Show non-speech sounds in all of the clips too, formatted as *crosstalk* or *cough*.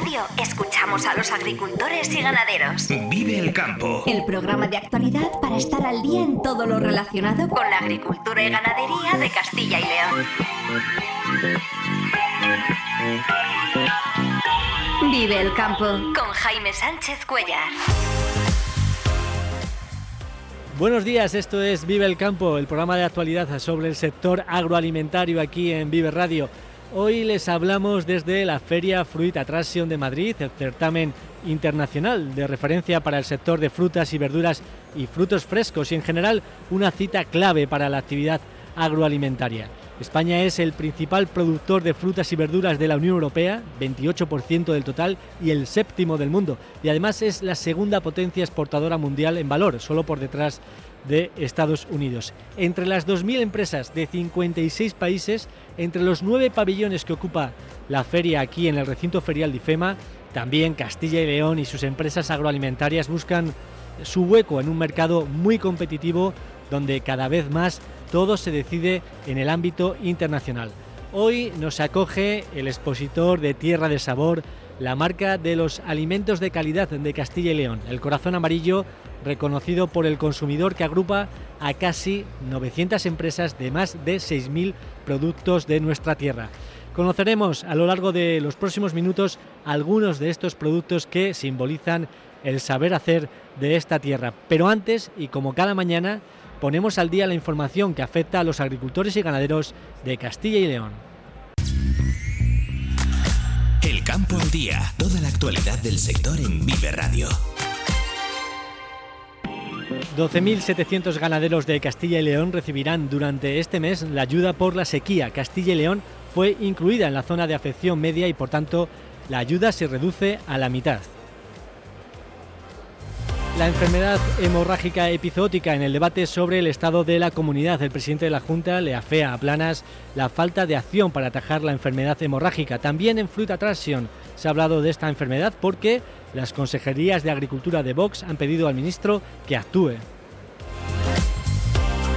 Radio escuchamos a los agricultores y ganaderos. Vive el campo. El programa de actualidad para estar al día en todo lo relacionado con la agricultura y ganadería de Castilla y León. Vive el campo con Jaime Sánchez Cuellar. Buenos días, esto es Vive el Campo, el programa de actualidad sobre el sector agroalimentario aquí en Vive Radio. Hoy les hablamos desde la Feria Fruit Attraction de Madrid, el certamen internacional de referencia para el sector de frutas y verduras y frutos frescos y en general una cita clave para la actividad agroalimentaria. España es el principal productor de frutas y verduras de la Unión Europea, 28% del total y el séptimo del mundo, y además es la segunda potencia exportadora mundial en valor, solo por detrás de Estados Unidos. Entre las 2.000 empresas de 56 países, entre los nueve pabellones que ocupa la feria aquí en el recinto ferial de IFEMA, también Castilla y León y sus empresas agroalimentarias buscan su hueco en un mercado muy competitivo donde cada vez más todo se decide en el ámbito internacional. Hoy nos acoge el expositor de Tierra de Sabor, la marca de los alimentos de calidad de Castilla y León, el corazón amarillo reconocido por el consumidor que agrupa a casi 900 empresas de más de 6.000 productos de nuestra tierra. Conoceremos a lo largo de los próximos minutos algunos de estos productos que simbolizan el saber hacer de esta tierra. Pero antes, y como cada mañana, ponemos al día la información que afecta a los agricultores y ganaderos de Castilla y León. Campo al día, toda la actualidad del sector en Vive Radio. 12.700 ganaderos de Castilla y León recibirán durante este mes la ayuda por la sequía. Castilla y León fue incluida en la zona de afección media y por tanto la ayuda se reduce a la mitad. La enfermedad hemorrágica epizootica en el debate sobre el estado de la comunidad. El presidente de la Junta le afea a Planas la falta de acción para atajar la enfermedad hemorrágica. También en Fruit Attraction se ha hablado de esta enfermedad porque las consejerías de Agricultura de Vox han pedido al ministro que actúe.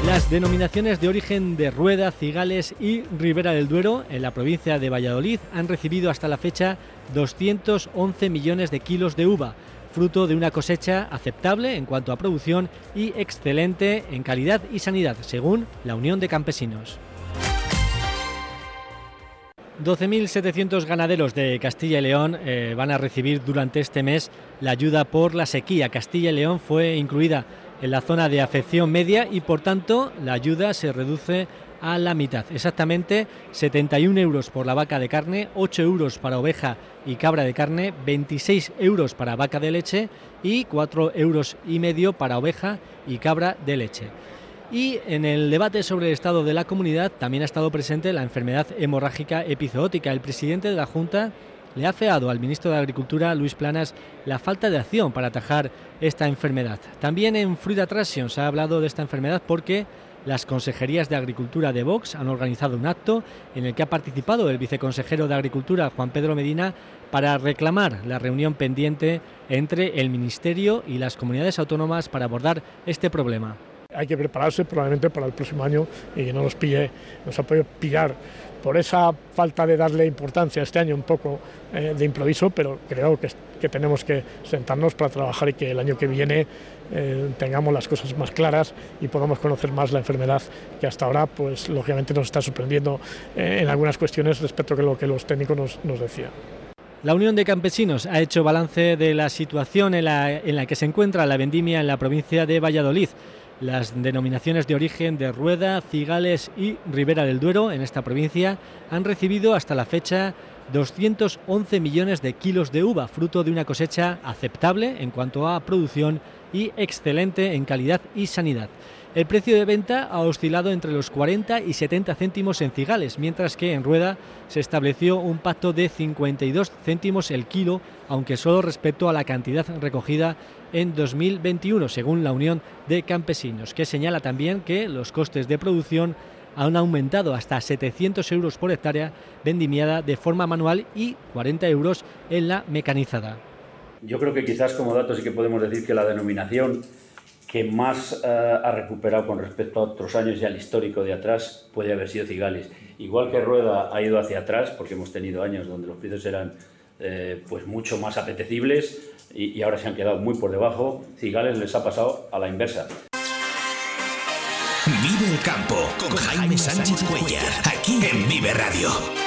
Las denominaciones de origen de Rueda, Cigales y Ribera del Duero en la provincia de Valladolid han recibido hasta la fecha 211 millones de kilos de uva fruto de una cosecha aceptable en cuanto a producción y excelente en calidad y sanidad, según la Unión de Campesinos. 12.700 ganaderos de Castilla y León eh, van a recibir durante este mes la ayuda por la sequía. Castilla y León fue incluida en la zona de afección media y por tanto la ayuda se reduce a la mitad. Exactamente 71 euros por la vaca de carne, 8 euros para oveja y cabra de carne, 26 euros para vaca de leche y 4 euros y medio para oveja y cabra de leche. Y en el debate sobre el estado de la comunidad también ha estado presente la enfermedad hemorrágica epizootica. El presidente de la Junta le ha feado al ministro de Agricultura, Luis Planas, la falta de acción para atajar esta enfermedad. También en Fruit Attraction se ha hablado de esta enfermedad porque las consejerías de Agricultura de Vox han organizado un acto en el que ha participado el viceconsejero de Agricultura, Juan Pedro Medina, para reclamar la reunión pendiente entre el Ministerio y las comunidades autónomas para abordar este problema. Hay que prepararse probablemente para el próximo año y que no nos pille, nos ha podido pillar por esa falta de darle importancia este año un poco eh, de improviso, pero creo que, tenemos que sentarnos para trabajar y que el año que viene eh, tengamos las cosas más claras y podamos conocer más la enfermedad que hasta ahora, pues lógicamente nos está sorprendiendo eh, en algunas cuestiones respecto a lo que los técnicos nos, nos decían. La Unión de Campesinos ha hecho balance de la situación en la, en la que se encuentra la vendimia en la provincia de Valladolid. Las denominaciones de origen de Rueda, Cigales y Ribera del Duero en esta provincia han recibido hasta la fecha 211 millones de kilos de uva, fruto de una cosecha aceptable en cuanto a producción y excelente en calidad y sanidad. El precio de venta ha oscilado entre los 40 y 70 céntimos en cigales, mientras que en rueda se estableció un pacto de 52 céntimos el kilo, aunque solo respecto a la cantidad recogida en 2021, según la Unión de Campesinos, que señala también que los costes de producción han aumentado hasta 700 euros por hectárea vendimiada de forma manual y 40 euros en la mecanizada. Yo creo que quizás como dato sí que podemos decir que la denominación que más eh, ha recuperado con respecto a otros años y al histórico de atrás puede haber sido Cigales. Igual que Rueda ha ido hacia atrás, porque hemos tenido años donde los precios eran eh, pues mucho más apetecibles y, ahora se han quedado muy por debajo. Cigales les ha pasado a la inversa. Vive el campo con Jaime Sánchez Cuellar, aquí en Vive Radio.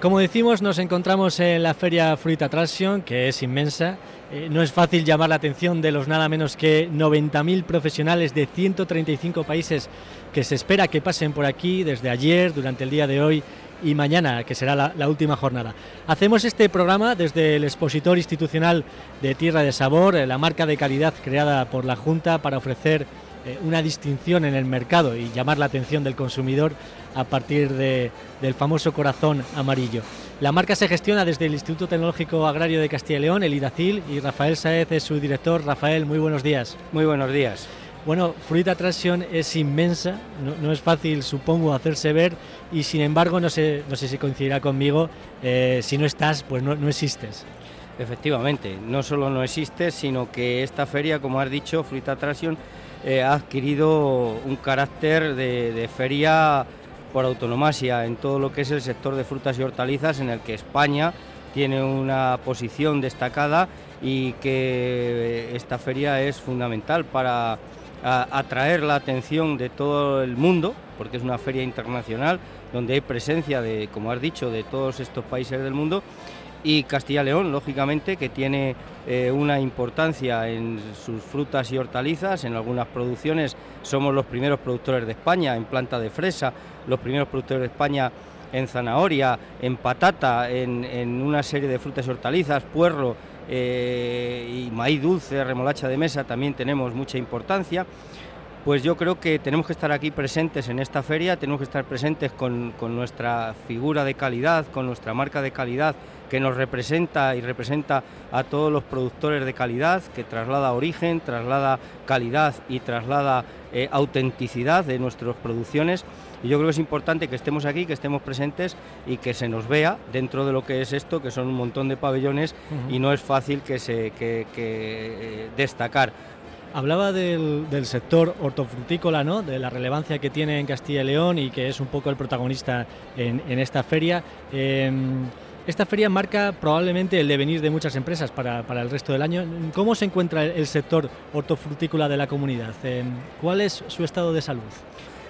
Como decimos, nos encontramos en la Feria Fruit Attraction, que es inmensa. Eh, no es fácil llamar la atención de los nada menos que 90.000 profesionales de 135 países que se espera que pasen por aquí desde ayer, durante el día de hoy y mañana, que será la, última jornada. Hacemos este programa desde el expositor institucional de Tierra de Sabor, eh, la marca de calidad creada por la Junta para ofrecer eh, una distinción en el mercado y llamar la atención del consumidor a partir del famoso corazón amarillo. La marca se gestiona desde el Instituto Tecnológico Agrario de Castilla y León, el IDACIL, y Rafael Saez es su director. Rafael, muy buenos días. Muy buenos días. Bueno, Fruit Attraction es inmensa, no, es fácil, supongo, hacerse ver y sin embargo, no sé, no sé si coincidirá conmigo, eh, si no estás, pues no, existes. Efectivamente, no solo no existes, sino que esta feria, como has dicho, Fruit Attraction, eh, ha adquirido un carácter de feria por autonomasia en todo lo que es el sector de frutas y hortalizas, en el que España tiene una posición destacada y que esta feria es fundamental para atraer la atención de todo el mundo, porque es una feria internacional donde hay presencia de, como has dicho, de todos estos países del mundo y Castilla León, lógicamente, que tiene eh, una importancia en sus frutas y hortalizas. En algunas producciones somos los primeros productores de España en planta de fresa, los primeros productores de España en zanahoria, en patata, en, una serie de frutas y hortalizas, puerro eh, y maíz dulce, remolacha de mesa, también tenemos mucha importancia pues yo creo que tenemos que estar aquí presentes en esta feria, tenemos que estar presentes con, nuestra figura de calidad, con nuestra marca de calidad que nos representa y representa a todos los productores de calidad, que traslada origen, traslada calidad y traslada eh, autenticidad de nuestras producciones. Y yo creo que es importante que estemos aquí, que estemos presentes y que se nos vea dentro de lo que es esto, que son un montón de pabellones y no es fácil que se que, eh, destacar. Hablaba del, sector hortofrutícola, ¿no? de la relevancia que tiene en Castilla y León y que es un poco el protagonista en, esta feria. Em, esta feria marca probablemente el devenir de muchas empresas para, el resto del año. ¿Cómo se encuentra el sector hortofrutícola de la comunidad? Em, ¿Cuál es su estado de salud?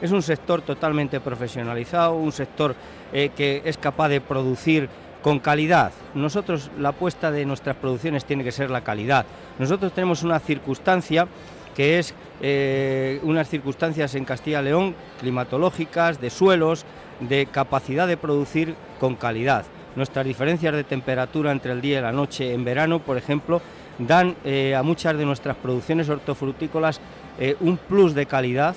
Es un sector totalmente profesionalizado, un sector eh, que es capaz de producir con calidad. Nosotros, la apuesta de nuestras producciones tiene que ser la calidad. Nosotros tenemos una circunstancia que es eh, unas circunstancias en Castilla y León climatológicas, de suelos, de capacidad de producir con calidad. Nuestras diferencias de temperatura entre el día y la noche en verano, por ejemplo, dan eh, a muchas de nuestras producciones hortofrutícolas eh, un plus de calidad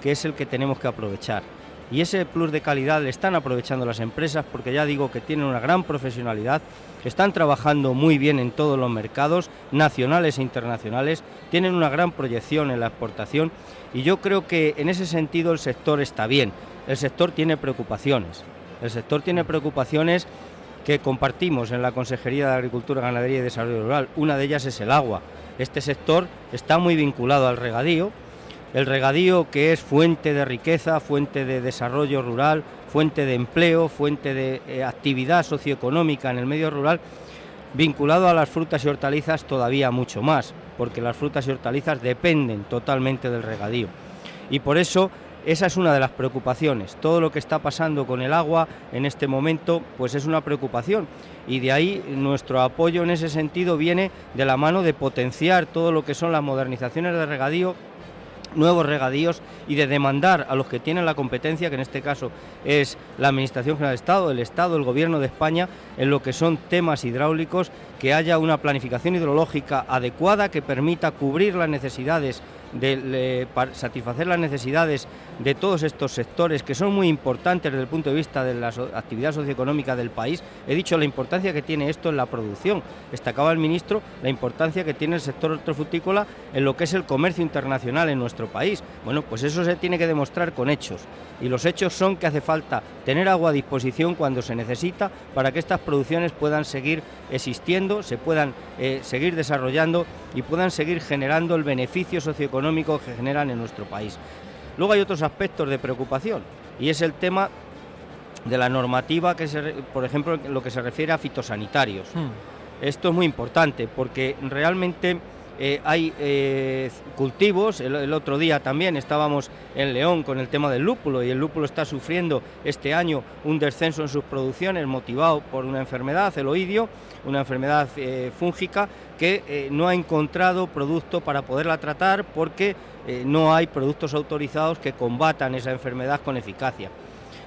que es el que tenemos que aprovechar y ese plus de calidad le están aprovechando las empresas porque ya digo que tienen una gran profesionalidad, están trabajando muy bien en todos los mercados nacionales e internacionales, tienen una gran proyección en la exportación y yo creo que en ese sentido el sector está bien. El sector tiene preocupaciones. El sector tiene preocupaciones que compartimos en la Consejería de Agricultura, Ganadería y Desarrollo Rural. Una de ellas es el agua. Este sector está muy vinculado al regadío, el regadío que es fuente de riqueza, fuente de desarrollo rural, fuente de empleo, fuente de eh, actividad socioeconómica en el medio rural, vinculado a las frutas y hortalizas todavía mucho más, porque las frutas y hortalizas dependen totalmente del regadío. Y por eso esa es una de las preocupaciones. Todo lo que está pasando con el agua en este momento, pues es una preocupación. Y de ahí nuestro apoyo en ese sentido viene de la mano de potenciar todo lo que son las modernizaciones de regadío nuevos regadíos y de demandar a los que tienen la competencia, que en este caso es la Administración General del Estado, el Estado, el Gobierno de España, en lo que son temas hidráulicos, que haya una planificación hidrológica adecuada que permita cubrir las necesidades, de, satisfacer las necesidades de todos estos sectores que son muy importantes desde el punto de vista de la actividad socioeconómica del país. He dicho la importancia que tiene esto en la producción. Destacaba el ministro la importancia que tiene el sector hortofrutícola en lo que es el comercio internacional en nuestro país. Bueno, pues eso se tiene que demostrar con hechos. Y los hechos son que hace falta tener agua a disposición cuando se necesita para que estas producciones puedan seguir existiendo, se puedan eh, seguir desarrollando y puedan seguir generando el beneficio socioeconómico que generan en nuestro país. Luego hay otros aspectos de preocupación y es el tema de la normativa que se, por ejemplo, lo que se refiere a fitosanitarios. Hmm. Esto es muy importante porque realmente eh, hay eh, cultivos, el, otro día también estábamos en León con el tema del lúpulo y el lúpulo está sufriendo este año un descenso en sus producciones motivado por una enfermedad, el oidio, una enfermedad eh, fúngica que no ha encontrado producto para poderla tratar porque no hay productos autorizados que combatan esa enfermedad con eficacia.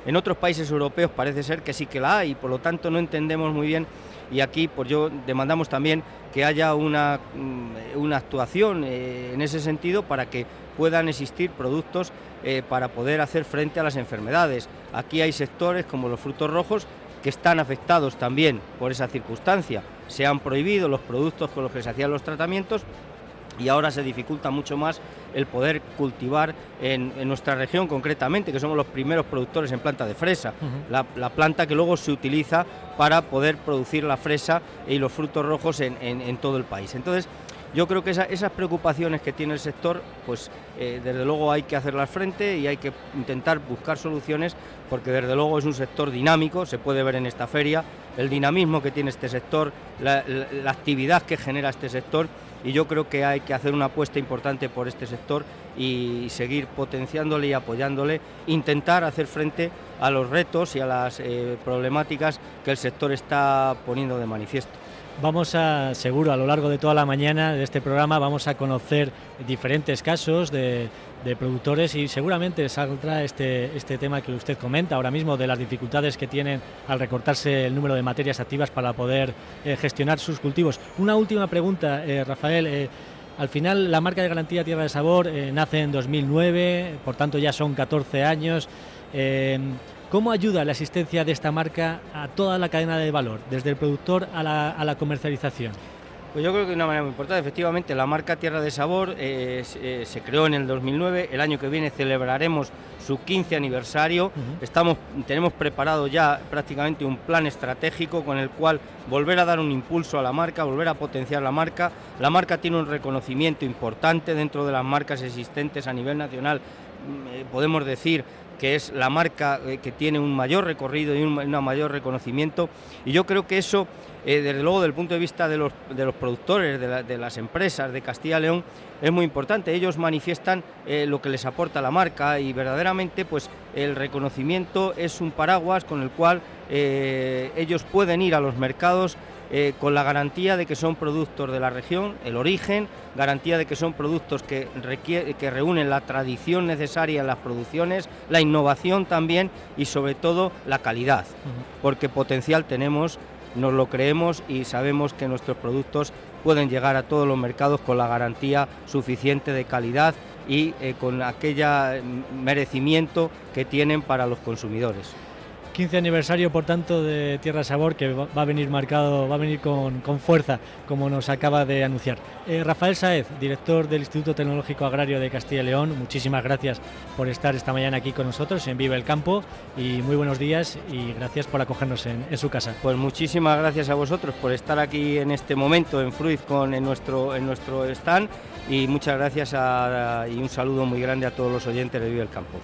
En otros países europeos parece ser que sí que la hay, por lo tanto no entendemos muy bien y aquí pues yo demandamos también que haya una, mm, una actuación eh, en ese sentido para que puedan existir productos eh, para poder hacer frente a las enfermedades. Aquí hay sectores como los frutos rojos que están afectados también por esa circunstancia. Se han prohibido los productos con los que se hacían los tratamientos y ahora se dificulta mucho más el poder cultivar en, nuestra región concretamente, que somos los primeros productores en planta de fresa, la, planta que luego se utiliza para poder producir la fresa y los frutos rojos en, todo el país. Entonces, yo creo que esas preocupaciones que tiene el sector, pues eh, desde luego hay que hacerlas frente y hay que intentar buscar soluciones, porque desde luego es un sector dinámico, se puede ver en esta feria, el dinamismo que tiene este sector, la actividad que genera este sector y yo creo que hay que hacer una apuesta importante por este sector y seguir potenciándole y apoyándole, intentar hacer frente a los retos y a las eh, problemáticas que el sector está poniendo de manifiesto. Vamos a, seguro, a lo largo de toda la mañana de este programa, vamos a conocer diferentes casos de, productores y seguramente saldrá este, este tema que usted comenta ahora mismo de las dificultades que tienen al recortarse el número de materias activas para poder eh, gestionar sus cultivos. Una última pregunta, eh, Rafael. Eh, al final, la marca de garantía Tierra de Sabor nace en 2009, por tanto ya son 14 años. ¿Cómo ayuda la existencia de esta marca a toda la cadena de valor, desde el productor a la, comercialización? Pues yo creo que de una manera muy importante, efectivamente, la marca Tierra de Sabor eh, eh, se creó en el 2009, el año que viene celebraremos su 15 aniversario, Estamos, tenemos preparado ya prácticamente un plan estratégico con el cual volver a dar un impulso a la marca, volver a potenciar la marca. La marca tiene un reconocimiento importante dentro de las marcas existentes a nivel nacional, podemos decir que es la marca eh, que tiene un mayor recorrido y un, mayor reconocimiento. Y yo creo que eso, eh, desde luego, desde el punto de vista de los, de los productores, de, las empresas de Castilla y León, es muy importante. Ellos manifiestan eh, lo que les aporta la marca y verdaderamente, pues, el reconocimiento es un paraguas con el cual ellos pueden ir a los mercados eh, con la garantía de que son productos de la región, el origen, garantía de que son productos que, que reúnen la tradición necesaria en las producciones, la innovación también y sobre todo la calidad, porque potencial tenemos, nos lo creemos y sabemos que nuestros productos pueden llegar a todos los mercados con la garantía suficiente de calidad y eh, con aquella mm, merecimiento que tienen para los consumidores. 15 aniversario, por tanto, de Tierra Sabor, que va a venir marcado, va a venir con, fuerza, como nos acaba de anunciar. Eh, Rafael Saez, director del Instituto Tecnológico Agrario de Castilla y León, muchísimas gracias por estar esta mañana aquí con nosotros en Vive el Campo y muy buenos días y gracias por acogernos en, su casa. Pues muchísimas gracias a vosotros por estar aquí en este momento en Fruiz con en nuestro, en nuestro stand y muchas gracias y un saludo muy grande a todos los oyentes de Vive el Campo.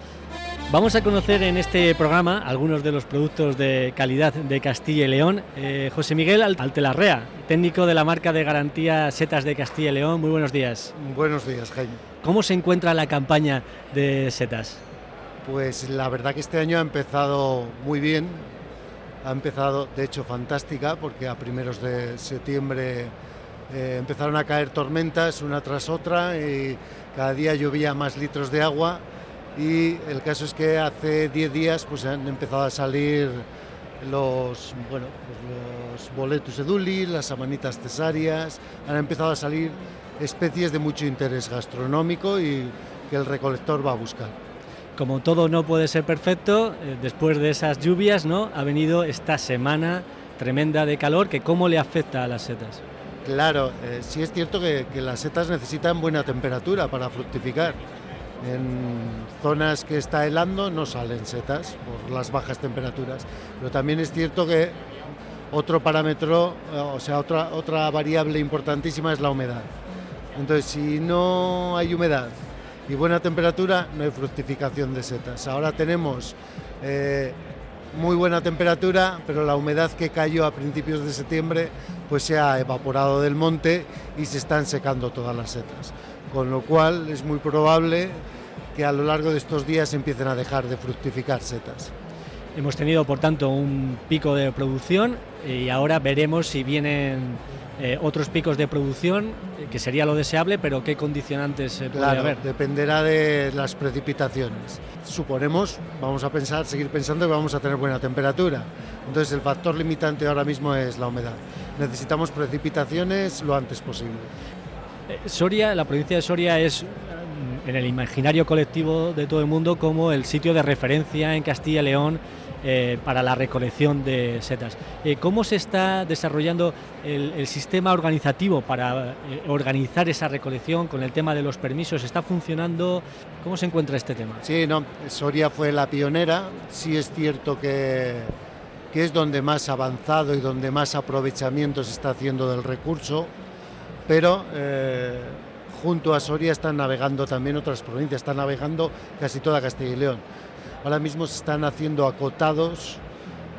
Vamos a conocer en este programa algunos de los productos de calidad de Castilla y León. Eh, José Miguel Altelarrea, técnico de la marca de garantía Setas de Castilla y León. Muy buenos días. Buenos días, Jaime. ¿Cómo se encuentra la campaña de Setas? Pues la verdad que este año ha empezado muy bien. Ha empezado, de hecho, fantástica, porque a primeros de septiembre eh, empezaron a caer tormentas una tras otra y cada día llovía más litros de agua y el caso es que hace 10 días pues han empezado a salir los, bueno, pues los boletus eduli, las amanitas cesarias, han empezado a salir especies de mucho interés gastronómico y que el recolector va a buscar. como todo no puede ser perfecto, eh, después de esas lluvias, ¿no? Ha venido esta semana tremenda de calor, que cómo le afecta a las setas. Claro, eh, sí es cierto que, que las setas necesitan buena temperatura para fructificar. En zonas que está helando no salen setas por las bajas temperaturas, pero también es cierto que otro parámetro, eh, o sea, otra, otra variable importantísima es la humedad. Entonces, si no hay humedad y buena temperatura, no hay fructificación de setas. Ahora tenemos eh, muy buena temperatura, pero la humedad que cayó a principios de septiembre pues se ha evaporado del monte y se están secando todas las setas. Con lo cual es muy probable que a lo largo de estos días empiecen a dejar de fructificar setas. Hemos tenido, por tanto, un pico de producción y ahora veremos si vienen eh, otros picos de producción, eh, que sería lo deseable, pero qué condicionantes puede Claro, haber. dependerá de las precipitaciones. Suponemos, vamos a pensar, seguir pensando que vamos a tener buena temperatura. Entonces el factor limitante ahora mismo es la humedad. Necesitamos precipitaciones lo antes posible. Eh, Soria, la provincia de Soria es mm, en el imaginario colectivo de todo el mundo como el sitio de referencia en Castilla y León eh, para la recolección de setas. Eh, ¿Cómo se está desarrollando el, sistema organizativo para eh, organizar esa recolección con el tema de los permisos? ¿Está funcionando? ¿Cómo se encuentra este tema? Sí, no, Soria fue la pionera. Sí es cierto que, que es donde más avanzado y donde más aprovechamiento se está haciendo del recurso, pero eh, junto a Soria están navegando también otras provincias, está navegando casi toda Castilla y León. Ahora mismo se están haciendo acotados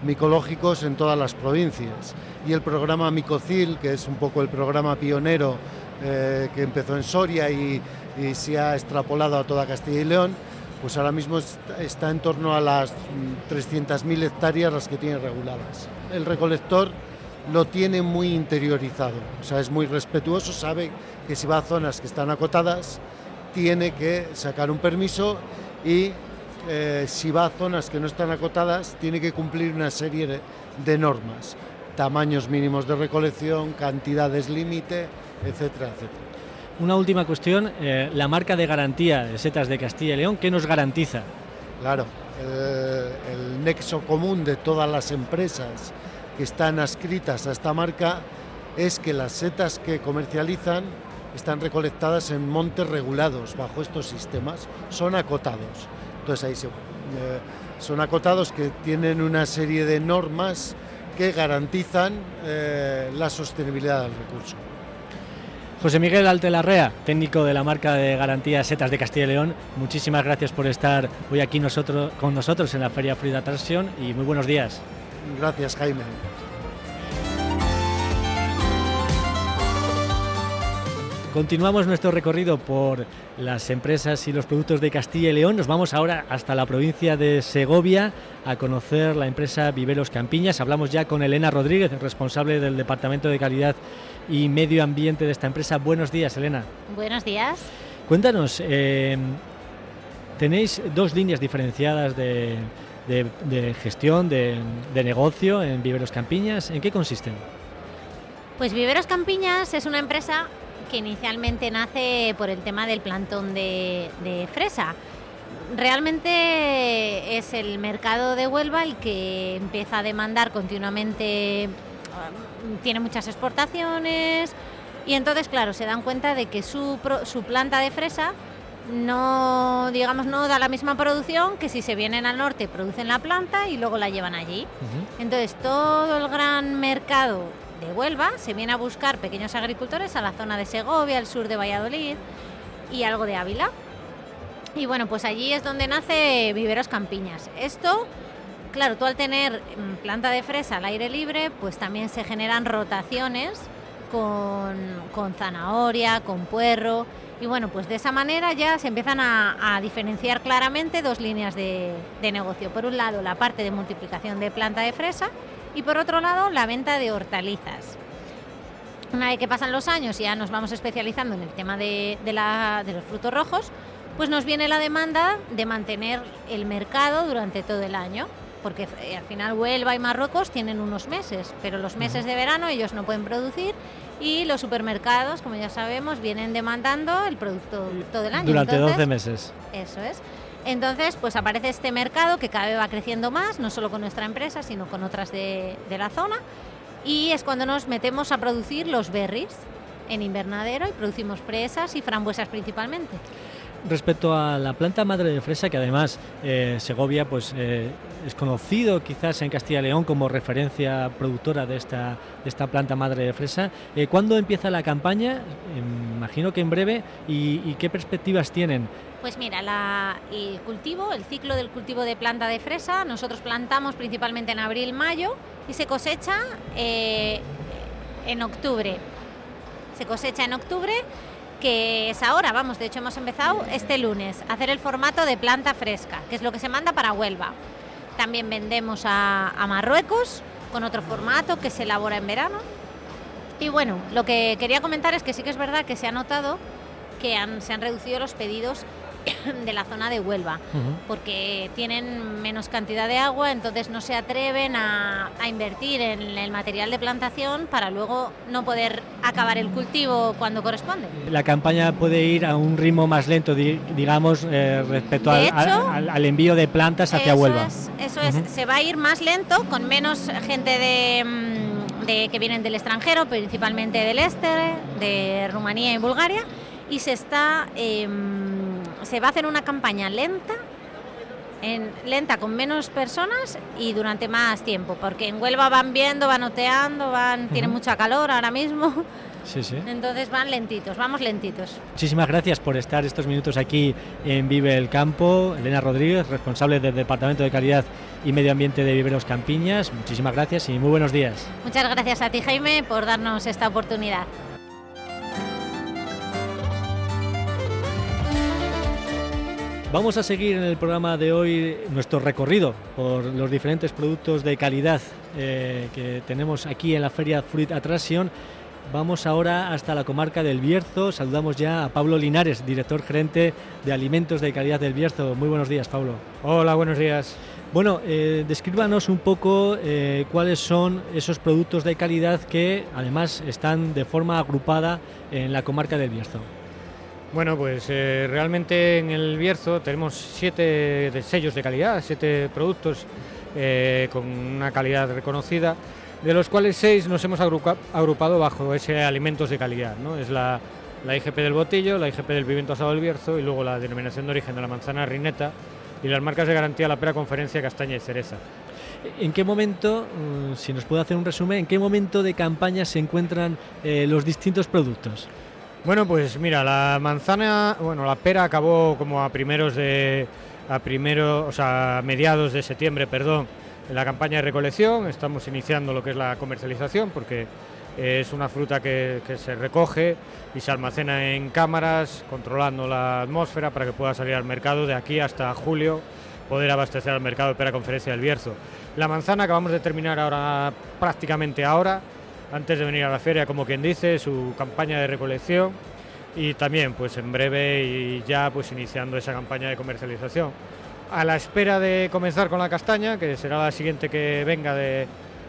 micológicos en todas las provincias. Y el programa Micocil, que es un poco el programa pionero eh, que empezó en Soria y, y se ha extrapolado a toda Castilla y León, pues ahora mismo está, en torno a las mm, 300.000 hectáreas las que tiene reguladas. El recolector lo tiene muy interiorizado, o sea, es muy respetuoso, sabe que si va a zonas que están acotadas, tiene que sacar un permiso y eh, si va a zonas que no están acotadas, tiene que cumplir una serie de, de normas, tamaños mínimos de recolección, cantidades límite, etcétera, etcétera. Una última cuestión, eh, la marca de garantía de setas de Castilla y León, ¿qué nos garantiza? Claro, el, el nexo común de todas las empresas que están adscritas a esta marca es que las setas que comercializan están recolectadas en montes regulados bajo estos sistemas, son acotados. Entonces ahí se, eh, son acotados que tienen una serie de normas que garantizan eh, la sostenibilidad del recurso. José Miguel Altelarrea, técnico de la marca de garantía Setas de Castilla y León, muchísimas gracias por estar hoy aquí nosotros, con nosotros en la Feria Fruit Attraction y muy buenos días. Gracias, Jaime. Continuamos nuestro recorrido por las empresas y los productos de Castilla y León. Nos vamos ahora hasta la provincia de Segovia a conocer la empresa Viveros Campiñas. Hablamos ya con Elena Rodríguez, responsable del Departamento de Calidad y Medio Ambiente de esta empresa. Buenos días, Elena. Buenos días. Cuéntanos, eh, tenéis dos líneas diferenciadas de, de, gestión, de, de negocio en Viveros Campiñas. ¿En qué consisten? Pues Viveros Campiñas es una empresa que inicialmente nace por el tema del plantón de, de, fresa. Realmente es el mercado de Huelva el que empieza a demandar continuamente, tiene muchas exportaciones y entonces, claro, se dan cuenta de que su, su planta de fresa no, digamos, no da la misma producción que si se vienen al norte, producen la planta y luego la llevan allí. Uh -huh. Entonces, todo el gran mercado de Huelva se viene a buscar pequeños agricultores a la zona de Segovia, al sur de Valladolid y algo de Ávila. Y bueno, pues allí es donde nace Viveros Campiñas. Esto, claro, tú al tener planta de fresa al aire libre, pues también se generan rotaciones con, con zanahoria, con puerro. Y bueno, pues de esa manera ya se empiezan a, a diferenciar claramente dos líneas de, de negocio. Por un lado, la parte de multiplicación de planta de fresa y por otro lado la venta de hortalizas. Una vez que pasan los años y ya nos vamos especializando en el tema de, de, la, de, los frutos rojos, pues nos viene la demanda de mantener el mercado durante todo el año, porque eh, al final Huelva y Marruecos tienen unos meses, pero los meses de verano ellos no pueden producir y los supermercados, como ya sabemos, vienen demandando el producto todo el año. Durante Entonces, 12 meses. Eso es. Entonces, pues aparece este mercado que cada vez va creciendo más, no solo con nuestra empresa, sino con otras de, de la zona. Y es cuando nos metemos a producir los berries en invernadero y producimos fresas y frambuesas principalmente. Respecto a la planta madre de fresa, que además eh, Segovia pues, eh, es conocido quizás en Castilla y León como referencia productora de esta, de esta planta madre de fresa, eh, ¿cuándo empieza la campaña? imagino que en breve. ¿Y, qué perspectivas tienen? Pues mira, el cultivo, el ciclo del cultivo de planta de fresa, nosotros plantamos principalmente en abril-mayo y se cosecha en octubre. Se cosecha en octubre que es ahora, vamos, de hecho hemos empezado este lunes a hacer el formato de planta fresca, que es lo que se manda para Huelva. También vendemos a, Marruecos con otro formato que se elabora en verano. Y bueno, lo que quería comentar es que sí que es verdad que se ha notado que se han reducido los pedidos *coughs* de la zona de Huelva, porque tienen menos cantidad de agua, entonces no se atreven a, a, invertir en el material de plantación para luego no poder acabar el cultivo cuando corresponde. La campaña puede ir a un ritmo más lento, digamos, eh, respecto al, hecho, al, al, envío de plantas hacia eso Huelva. Es, eso es, se va a ir más lento, con menos gente de, mm, de que vienen del extranjero, principalmente del este, de Rumanía y Bulgaria, y se está... Eh, se va a hacer una campaña lenta, en, lenta con menos personas y durante más tiempo, porque en Huelva van viendo, van oteando, van, uh -huh. tienen mucha calor ahora mismo. Sí, sí. Entonces van lentitos, vamos lentitos. Muchísimas gracias por estar estos minutos aquí en Vive el Campo. Elena Rodríguez, responsable del Departamento de Calidad y Medio Ambiente de Viveros Campiñas. Muchísimas gracias y muy buenos días. Muchas gracias a ti, Jaime, por darnos esta oportunidad. Vamos a seguir en el programa de hoy nuestro recorrido por los diferentes productos de calidad eh, que tenemos aquí en la Feria Fruit Attraction. Vamos ahora hasta la comarca del Bierzo. Saludamos ya a Pablo Linares, director gerente de Alimentos de Calidad del Bierzo. Muy buenos días, Pablo. Hola, buenos días. Bueno, eh, descríbanos un poco eh, cuáles son esos productos de calidad que además están de forma agrupada en la comarca del Bierzo. Bueno, pues eh, realmente en el Bierzo tenemos siete sellos de calidad, siete productos eh, con una calidad reconocida, de los cuales seis nos hemos agrupa, agrupado bajo ese alimentos de calidad. ¿no? Es la, la, IGP del botillo, la IGP del pimiento asado del Bierzo y luego la denominación de origen de la manzana rineta y las marcas de garantía la pera conferencia castaña y cereza. ¿En qué momento, mm, si nos puede hacer un resumen, en qué momento de campaña se encuentran eh, los distintos productos? Bueno, pues mira, la manzana, bueno, la pera acabó como a primeros de, a primero, o sea, mediados de septiembre, perdón, en la campaña de recolección. Estamos iniciando lo que es la comercialización porque es una fruta que, que se recoge y se almacena en cámaras, controlando la atmósfera para que pueda salir al mercado de aquí hasta julio, poder abastecer al mercado de pera conferencia del Bierzo. La manzana acabamos de terminar ahora, prácticamente ahora antes de venir a la feria, como quien dice, su campaña de recolección y también pues en breve y ya pues iniciando esa campaña de comercialización. A la espera de comenzar con la castaña, que será la siguiente que venga de,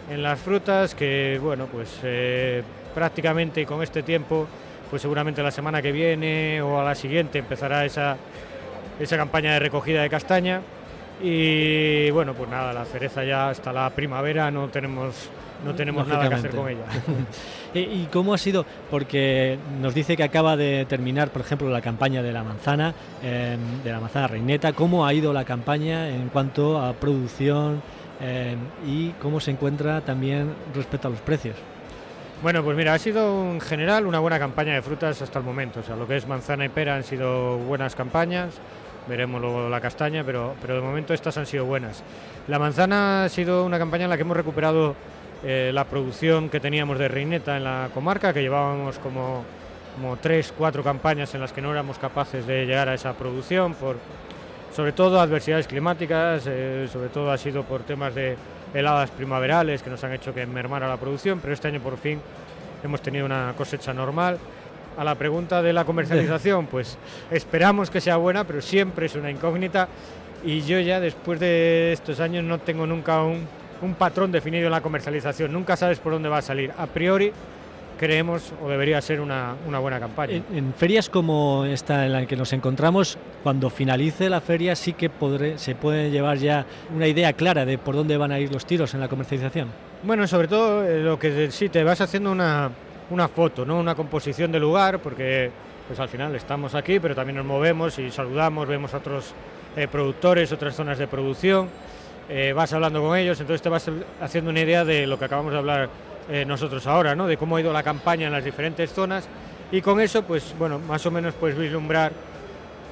en las frutas, que bueno pues eh, prácticamente con este tiempo, pues seguramente la semana que viene o a la siguiente empezará esa, esa campaña de recogida de castaña. Y bueno, pues nada, la cereza ya hasta la primavera no tenemos no tenemos nada que hacer con ella. *laughs* ¿Y cómo ha sido? Porque nos dice que acaba de terminar, por ejemplo, la campaña de la manzana, eh, de la manzana reineta. ¿Cómo ha ido la campaña en cuanto a producción eh, y cómo se encuentra también respecto a los precios? Bueno, pues mira, ha sido en general una buena campaña de frutas hasta el momento. O sea, lo que es manzana y pera han sido buenas campañas. Veremos luego la castaña, pero, pero de momento estas han sido buenas. La manzana ha sido una campaña en la que hemos recuperado eh, la producción que teníamos de reineta en la comarca, que llevábamos como, como tres, cuatro campañas en las que no éramos capaces de llegar a esa producción, por sobre todo adversidades climáticas, eh, sobre todo ha sido por temas de heladas primaverales que nos han hecho que mermara la producción, pero este año por fin hemos tenido una cosecha normal. A la pregunta de la comercialización, pues esperamos que sea buena, pero siempre es una incógnita y yo ya después de estos años no tengo nunca un un patrón definido en la comercialización, nunca sabes por dónde va a salir. A priori, creemos o debería ser una, una buena campaña. En, ferias como esta en la que nos encontramos, cuando finalice la feria sí que podré, se puede llevar ya una idea clara de por dónde van a ir los tiros en la comercialización. Bueno, sobre todo eh, lo que sí te vas haciendo una, una foto, ¿no? una composición del lugar, porque pues al final estamos aquí, pero también nos movemos y saludamos, vemos a otros eh, productores, otras zonas de producción, eh, vas hablando con ellos, entonces te vas haciendo una idea de lo que acabamos de hablar eh, nosotros ahora, ¿no? de cómo ha ido la campaña en las diferentes zonas y con eso, pues bueno, más o menos puedes vislumbrar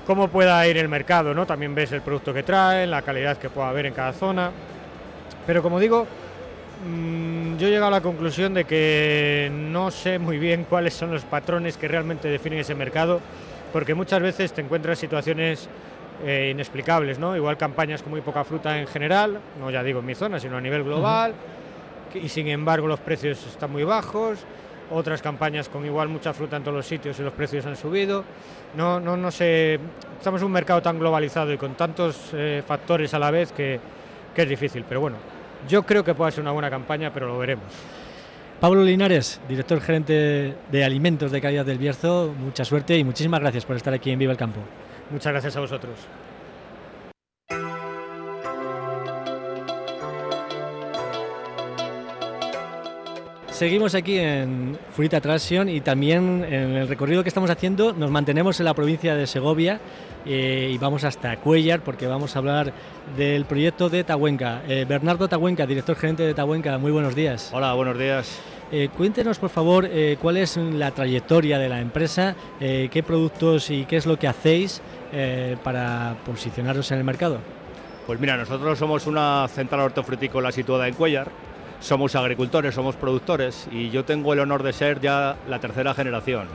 cómo pueda ir el mercado, ¿no? También ves el producto que trae, la calidad que pueda haber en cada zona. Pero como digo, mm, yo he llegado a la conclusión de que no sé muy bien cuáles son los patrones que realmente definen ese mercado, porque muchas veces te encuentras situaciones eh, inexplicables, ¿no? Igual campañas con muy poca fruta en general, no ya digo en mi zona, sino a nivel global y sin embargo los precios están muy bajos, otras campañas con igual mucha fruta en todos los sitios y los precios han subido. No, no, no sé, estamos en un mercado tan globalizado y con tantos eh, factores a la vez que, que es difícil, pero bueno, yo creo que puede ser una buena campaña, pero lo veremos. Pablo Linares, director gerente de alimentos de calidad del Bierzo, mucha suerte y muchísimas gracias por estar aquí en Viva el Campo. Muchas gracias a vosotros. Seguimos aquí en Fruit Attraction y también en el recorrido que estamos haciendo nos mantenemos en la provincia de Segovia eh, y vamos hasta Cuellar porque vamos a hablar del proyecto de Tahuenca. Eh, Bernardo Tahuenca, director gerente de Tahuenca, muy buenos días. Hola, buenos días. Eh, cuéntenos, por favor, cuál es la trayectoria de la empresa, qué productos y qué es lo que hacéis para posicionaros en el mercado. Pues mira, nosotros somos una central hortofrutícola situada en Cuellar, somos agricultores, somos productores y yo tengo el honor de ser ya la tercera generación.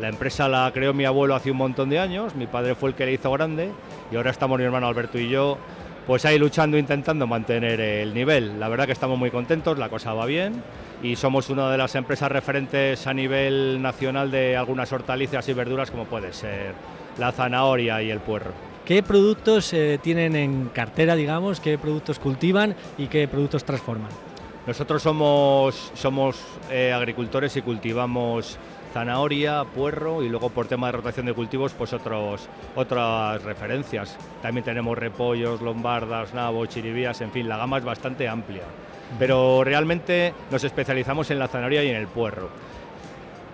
La empresa la creó mi abuelo hace un montón de años, mi padre fue el que la hizo grande y ahora estamos mi hermano Alberto y yo pues ahí luchando, intentando mantener el nivel. La verdad que estamos muy contentos, la cosa va bien y somos una de las empresas referentes a nivel nacional de algunas hortalizas y verduras como puede ser la zanahoria y el puerro. ¿Qué productos eh, tienen en cartera, digamos? ¿Qué productos cultivan y qué productos transforman? Nosotros somos, somos eh, agricultores y cultivamos zanahoria, puerro y luego por tema de rotación de cultivos pues otros, otras referencias. También tenemos repollos, lombardas, nabos, chiribías, en fin, la gama es bastante amplia. Pero realmente nos especializamos en la zanahoria y en el puerro.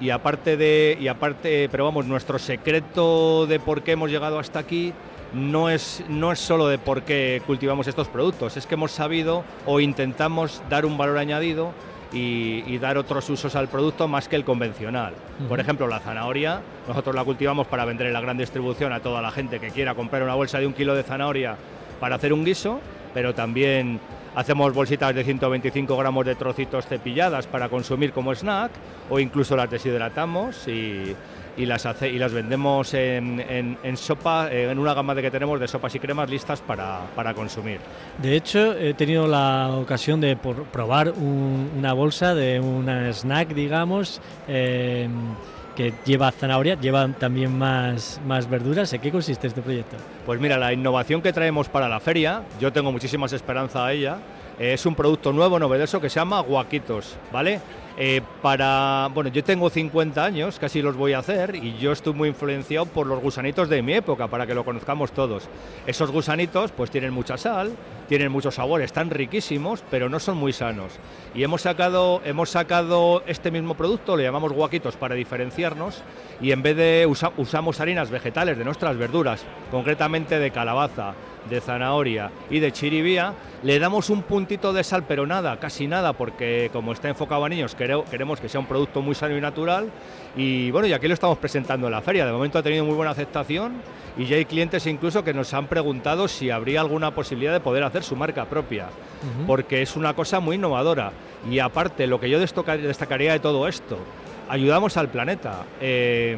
Y aparte de, y aparte, pero vamos, nuestro secreto de por qué hemos llegado hasta aquí no es, no es solo de por qué cultivamos estos productos, es que hemos sabido o intentamos dar un valor añadido y, dar otros usos al producto más que el convencional. Por ejemplo, la zanahoria, nosotros la cultivamos para vender en la gran distribución a toda la gente que quiera comprar una bolsa de un kilo de zanahoria para hacer un guiso, pero también hacemos bolsitas de 125 gramos de trocitos cepilladas para consumir como snack o incluso las deshidratamos y las, hace, y las vendemos en, en, sopa, eh, en una gama de que tenemos de sopas y cremas listas para, para consumir. De hecho, he tenido la ocasión de probar una bolsa de un snack, digamos, eh, que lleva zanahoria, lleva también más, más verduras. ¿En qué consiste este proyecto? Pues mira, la innovación que traemos para la feria, yo tengo muchísimas esperanza a ella, es un producto nuevo, novedoso, que se llama Guaquitos, ¿vale? Eh, para, bueno, yo tengo 50 años, casi los voy a hacer, y yo estoy muy influenciado por los gusanitos de mi época, para que lo conozcamos todos. Esos gusanitos, pues tienen mucha sal, tienen muchos sabores, están riquísimos, pero no son muy sanos. Y hemos sacado, hemos sacado este mismo producto, le llamamos guaquitos para diferenciarnos, y en vez de usamos harinas vegetales de nuestras verduras, concretamente de calabaza, de zanahoria y de chiribía, le damos un puntito de sal, pero nada, casi nada, porque como está enfocado a niños, queremos que sea un producto muy sano y natural. Y bueno, y aquí lo estamos presentando en la feria. De momento ha tenido muy buena aceptación y ya hay clientes incluso que nos han preguntado si habría alguna posibilidad de poder hacer su marca propia, porque es una cosa muy innovadora. Y aparte, lo que yo destacaría de todo esto, ayudamos al planeta. Eh,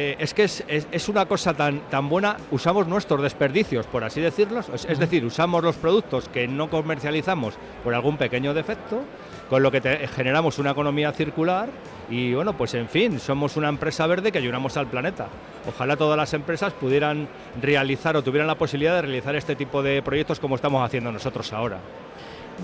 eh, es que es, una cosa tan, tan buena, usamos nuestros desperdicios, por así decirlo, es, decir, usamos los productos que no comercializamos por algún pequeño defecto, con lo que generamos una economía circular y bueno, pues en fin, somos una empresa verde que ayudamos al planeta. Ojalá todas las empresas pudieran realizar o tuvieran la posibilidad de realizar este tipo de proyectos como estamos haciendo nosotros ahora.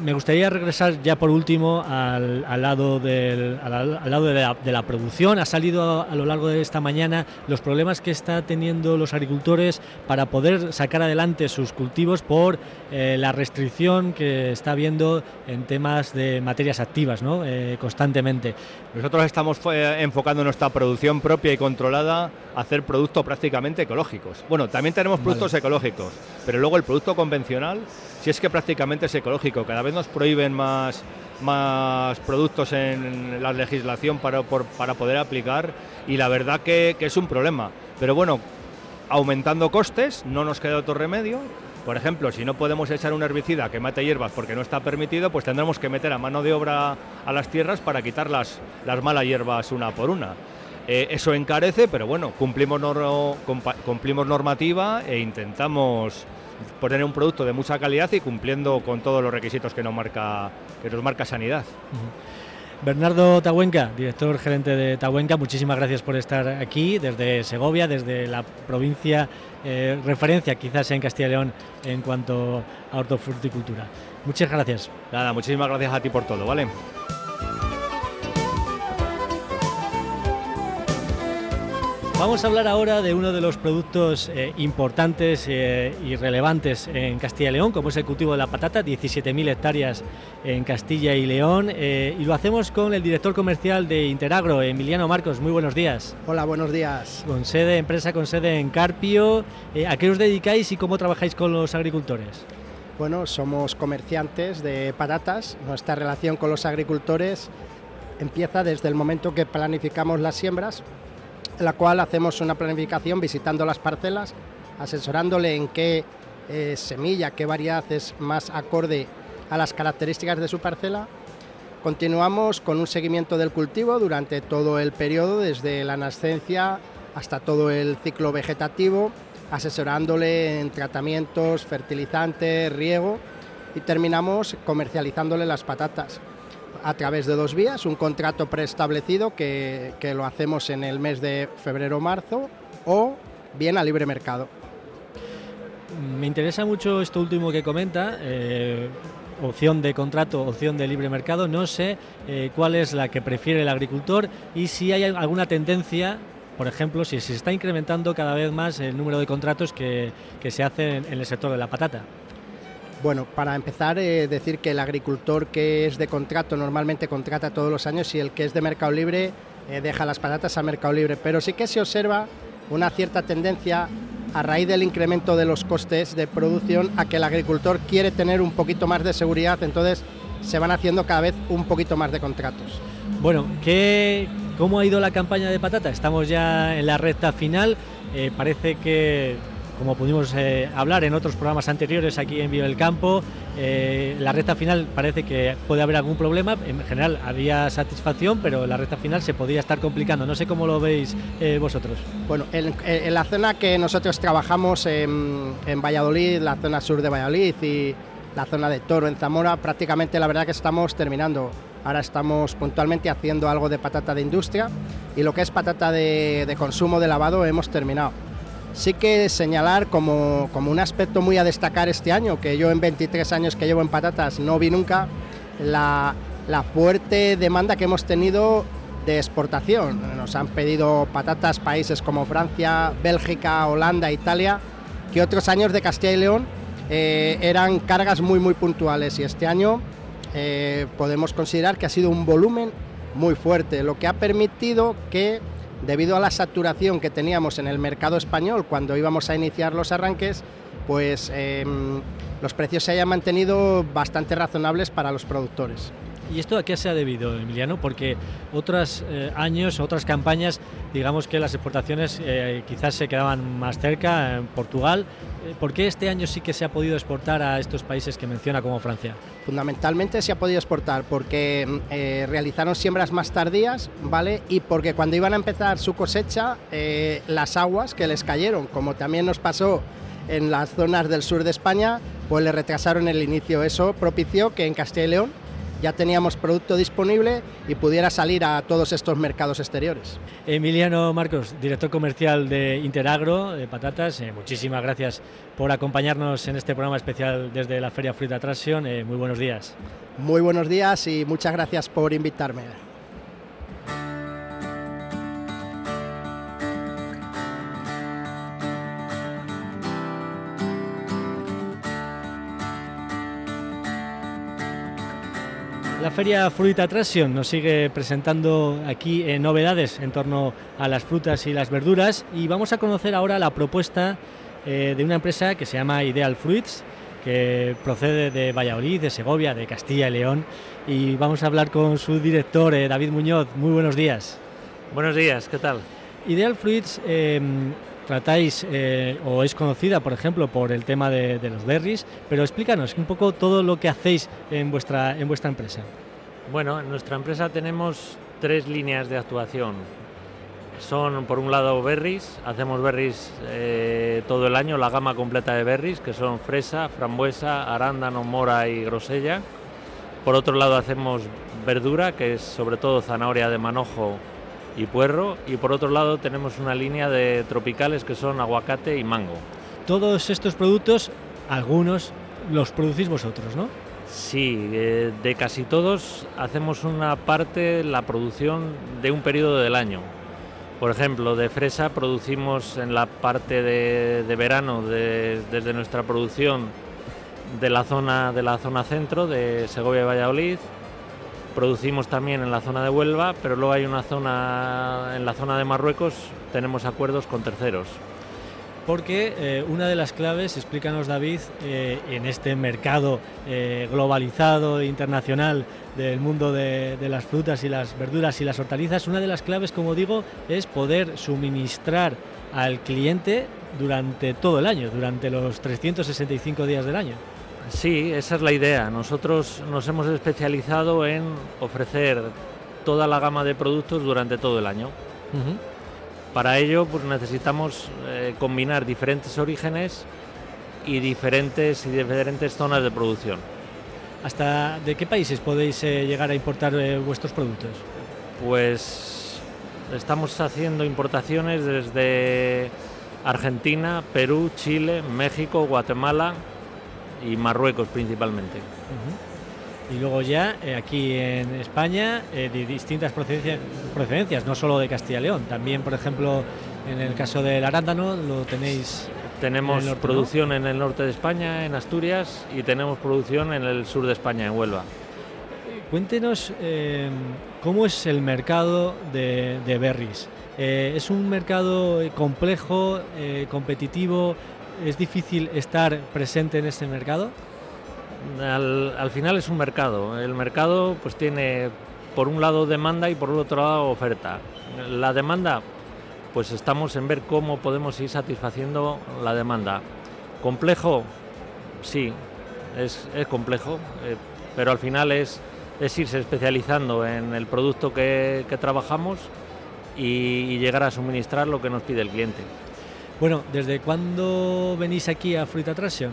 Me gustaría regresar ya por último al, lado, del, al, lado de la, producción. Ha salido a, lo largo de esta mañana los problemas que está teniendo los agricultores para poder sacar adelante sus cultivos por eh, la restricción que está habiendo en temas de materias activas ¿no? Eh, constantemente. Nosotros estamos enfocando nuestra producción propia y controlada a hacer productos prácticamente ecológicos. Bueno, también tenemos productos ecológicos, pero luego el producto convencional si es que prácticamente es ecológico. Cada vez nos prohíben más, más productos en la legislación para, para poder aplicar y la verdad que, es un problema. Pero bueno, aumentando costes, no nos queda otro remedio. Por ejemplo, si no podemos echar un herbicida que mate hierbas porque no está permitido, pues tendremos que meter a mano de obra a las tierras para quitar las, las malas hierbas una por una. Eh, eso encarece, pero bueno, cumplimos, cumplimos normativa e intentamos por tener un producto de mucha calidad y cumpliendo con todos los requisitos que nos marca, que nos marca Sanidad. Bernardo Tahuenca, director gerente de Tahuenca, muchísimas gracias por estar aquí desde Segovia, desde la provincia eh, referencia quizás en Castilla y León en cuanto a hortofruticultura. Muchas gracias. Nada, muchísimas gracias a ti por todo, ¿vale? Vamos a hablar ahora de uno de los productos eh, importantes eh, y relevantes en Castilla y León, como es el cultivo de la patata, 17.000 hectáreas en Castilla y León. Eh, y lo hacemos con el director comercial de Interagro, Emiliano Marcos. Muy buenos días. Hola, buenos días. Con sede, empresa con sede en Carpio. ¿A qué os dedicáis y cómo trabajáis con los agricultores? Bueno, somos comerciantes de patatas. Nuestra relación con los agricultores empieza desde el momento que planificamos las siembras en la cual hacemos una planificación visitando las parcelas, asesorándole en qué eh, semilla, qué variedad es más acorde a las características de su parcela. Continuamos con un seguimiento del cultivo durante todo el periodo, desde la nascencia hasta todo el ciclo vegetativo, asesorándole en tratamientos, fertilizantes, riego y terminamos comercializándole las patatas a través de dos vías, un contrato preestablecido que, que lo hacemos en el mes de febrero-marzo o bien a libre mercado. Me interesa mucho esto último que comenta, eh, opción de contrato, opción de libre mercado. No sé eh, cuál es la que prefiere el agricultor y si hay alguna tendencia, por ejemplo, si se está incrementando cada vez más el número de contratos que, que se hacen en el sector de la patata. Bueno, para empezar, eh, decir que el agricultor que es de contrato normalmente contrata todos los años y el que es de mercado libre eh, deja las patatas a mercado libre. Pero sí que se observa una cierta tendencia a raíz del incremento de los costes de producción a que el agricultor quiere tener un poquito más de seguridad, entonces se van haciendo cada vez un poquito más de contratos. Bueno, ¿qué, ¿cómo ha ido la campaña de patata? Estamos ya en la recta final, eh, parece que como pudimos eh, hablar en otros programas anteriores aquí en Viva el Campo, eh, la recta final parece que puede haber algún problema. En general había satisfacción, pero la recta final se podría estar complicando. No sé cómo lo veis eh, vosotros. Bueno, en, la zona que nosotros trabajamos en, Valladolid, la zona sur de Valladolid y la zona de Toro en Zamora, prácticamente la verdad que estamos terminando. Ahora estamos puntualmente haciendo algo de patata de industria y lo que es patata de consumo de lavado hemos terminado sí que señalar como, un aspecto muy a destacar este año, que yo en 23 años que llevo en patatas no vi nunca, la, fuerte demanda que hemos tenido de exportación. Nos han pedido patatas países como Francia, Bélgica, Holanda, Italia, que otros años de Castilla y León eh, eran cargas muy muy puntuales y este año eh, podemos considerar que ha sido un volumen muy fuerte, lo que ha permitido que debido a la saturación que teníamos en el mercado español cuando íbamos a iniciar los arranques, pues em, los precios se hayan mantenido bastante razonables para los productores. ¿Y esto a qué se ha debido, Emiliano? Porque otros eh, años, otras campañas, digamos que las exportaciones eh, quizás se quedaban más cerca, en Portugal. Eh, ¿Por qué este año sí que se ha podido exportar a estos países que menciona como Francia? Fundamentalmente se ha podido exportar porque realizaron siembras más tardías, ¿vale? Y porque cuando iban a empezar su cosecha, las aguas que les cayeron, como también nos pasó en las zonas del sur de España, pues le retrasaron el inicio. Eso propició que en Castilla y León ya teníamos producto disponible y pudiera salir a todos estos mercados exteriores. Emiliano Marcos, director comercial de Interagro, de patatas, eh, muchísimas gracias por acompañarnos en este programa especial desde la Feria Fruit Attraction. Eh, muy buenos días. Muy buenos días y muchas gracias por invitarme. Feria Fruit Attraction nos sigue presentando aquí eh, novedades en torno a las frutas y las verduras y vamos a conocer ahora la propuesta eh, de una empresa que se llama Ideal Fruits, que procede de Valladolid, de Segovia, de Castilla y León y vamos a hablar con su director, eh, David Muñoz. Muy buenos días. Buenos días, ¿qué tal? Ideal Fruits tratáis o es conocida, por ejemplo, por el tema de, de, los berries, pero explícanos un poco todo lo que hacéis en vuestra, en vuestra empresa. Bueno, en nuestra empresa tenemos tres líneas de actuación. Son, por un lado, berries. Hacemos berries eh, todo el año, la gama completa de berries, que son fresa, frambuesa, arándano, mora y grosella. Por otro lado, hacemos verdura, que es sobre todo zanahoria de manojo y puerro. Y por otro lado, tenemos una línea de tropicales, que son aguacate y mango. Todos estos productos, algunos los producís vosotros, ¿no? Sí, eh, de casi todos hacemos una parte, la producción de un periodo del año. Por ejemplo, de fresa producimos en la parte de, verano desde nuestra producción de la zona de la zona centro de Segovia y Valladolid. Producimos también en la zona de Huelva, pero luego hay una zona en la zona de Marruecos tenemos acuerdos con terceros porque eh, una de las claves, explícanos David, eh, en este mercado eh, globalizado e internacional del mundo de, de, las frutas y las verduras y las hortalizas, una de las claves, como digo, es poder suministrar al cliente durante todo el año, durante los 365 días del año. Sí, esa es la idea. Nosotros nos hemos especializado en ofrecer toda la gama de productos durante todo el año. Uh -huh. Para ello pues necesitamos eh, combinar diferentes orígenes y diferentes, y diferentes zonas de producción. ¿Hasta de qué países podéis eh, llegar a importar eh, vuestros productos? Pues estamos haciendo importaciones desde Argentina, Perú, Chile, México, Guatemala y Marruecos principalmente. Uh -huh y luego ya eh, aquí en España eh, de distintas procedencias, procedencias, no solo de Castilla y León, también por ejemplo en el caso del arándano lo tenéis. Tenemos en norte, producción ¿no? en el norte de España, en Asturias, y tenemos producción en el sur de España, en Huelva. Cuéntenos eh, cómo es el mercado de, de berries. Eh, ¿Es un mercado complejo, eh, competitivo? ¿Es difícil estar presente en este mercado? al, al, final es un mercado. El mercado pues tiene por un lado demanda y por otro lado oferta. La demanda, pues estamos en ver cómo podemos ir satisfaciendo la demanda. Complejo, sí, es, complejo, eh, pero al final es, es, irse especializando en el producto que, trabajamos y llegar a suministrar lo que nos pide el cliente. Bueno, ¿desde cuándo venís aquí a Fruit Attraction?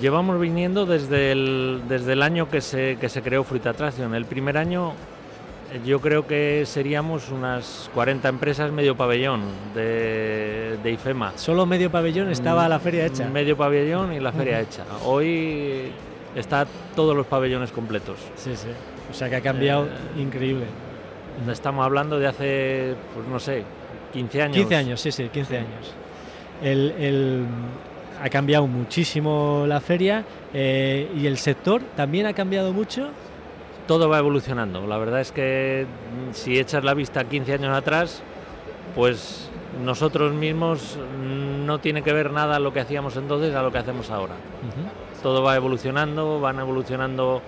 Llevamos viniendo desde el, desde el año que se, que se creó Fruit Attraction. El primer año yo creo que seríamos unas 40 empresas medio pabellón de, de IFEMA. Solo medio pabellón estaba la feria hecha. Medio pabellón y la feria uh -huh. hecha. Hoy está todos los pabellones completos. Sí, sí. O sea que ha cambiado eh, increíble. Estamos hablando de hace, pues no sé, 15 años. 15 años, sí, sí, 15 años. El, el, ha cambiado muchísimo la feria eh, y el sector también ha cambiado mucho. Todo va evolucionando. La verdad es que mm, si echas la vista 15 años atrás, pues nosotros mismos mm, no tiene que ver nada lo que hacíamos entonces a lo que hacemos ahora. Uh -huh. Todo va evolucionando, van evolucionando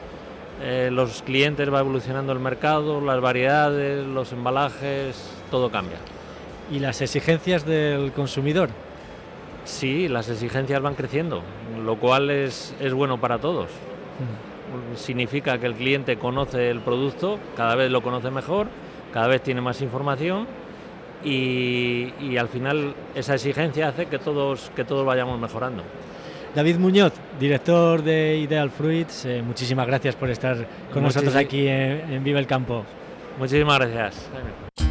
eh, los clientes, va evolucionando el mercado, las variedades, los embalajes, todo cambia. ¿Y las exigencias del consumidor? Sí, las exigencias van creciendo, lo cual es, es bueno para todos. Mm. Significa que el cliente conoce el producto, cada vez lo conoce mejor, cada vez tiene más información y, y al final esa exigencia hace que todos, que todos vayamos mejorando. David Muñoz, director de Ideal Fruits, eh, muchísimas gracias por estar con nosotros aquí en, en Viva el Campo. Muchísimas gracias.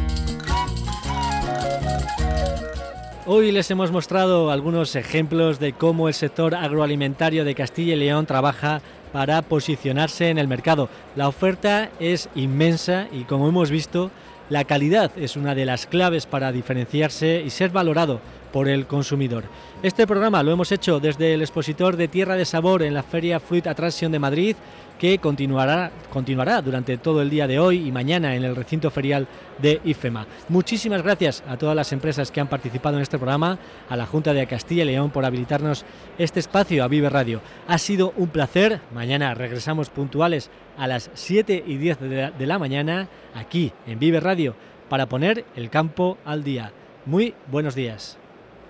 Hoy les hemos mostrado algunos ejemplos de cómo el sector agroalimentario de Castilla y León trabaja para posicionarse en el mercado. La oferta es inmensa y como hemos visto, la calidad es una de las claves para diferenciarse y ser valorado por el consumidor. Este programa lo hemos hecho desde el expositor de Tierra de Sabor en la Feria Fruit Attraction de Madrid que continuará, continuará durante todo el día de hoy y mañana en el recinto ferial de IFEMA. Muchísimas gracias a todas las empresas que han participado en este programa, a la Junta de Castilla y León por habilitarnos este espacio a Vive Radio. Ha sido un placer. Mañana regresamos puntuales a las 7 y 10 de la mañana aquí en Vive Radio para poner el campo al día. Muy buenos días.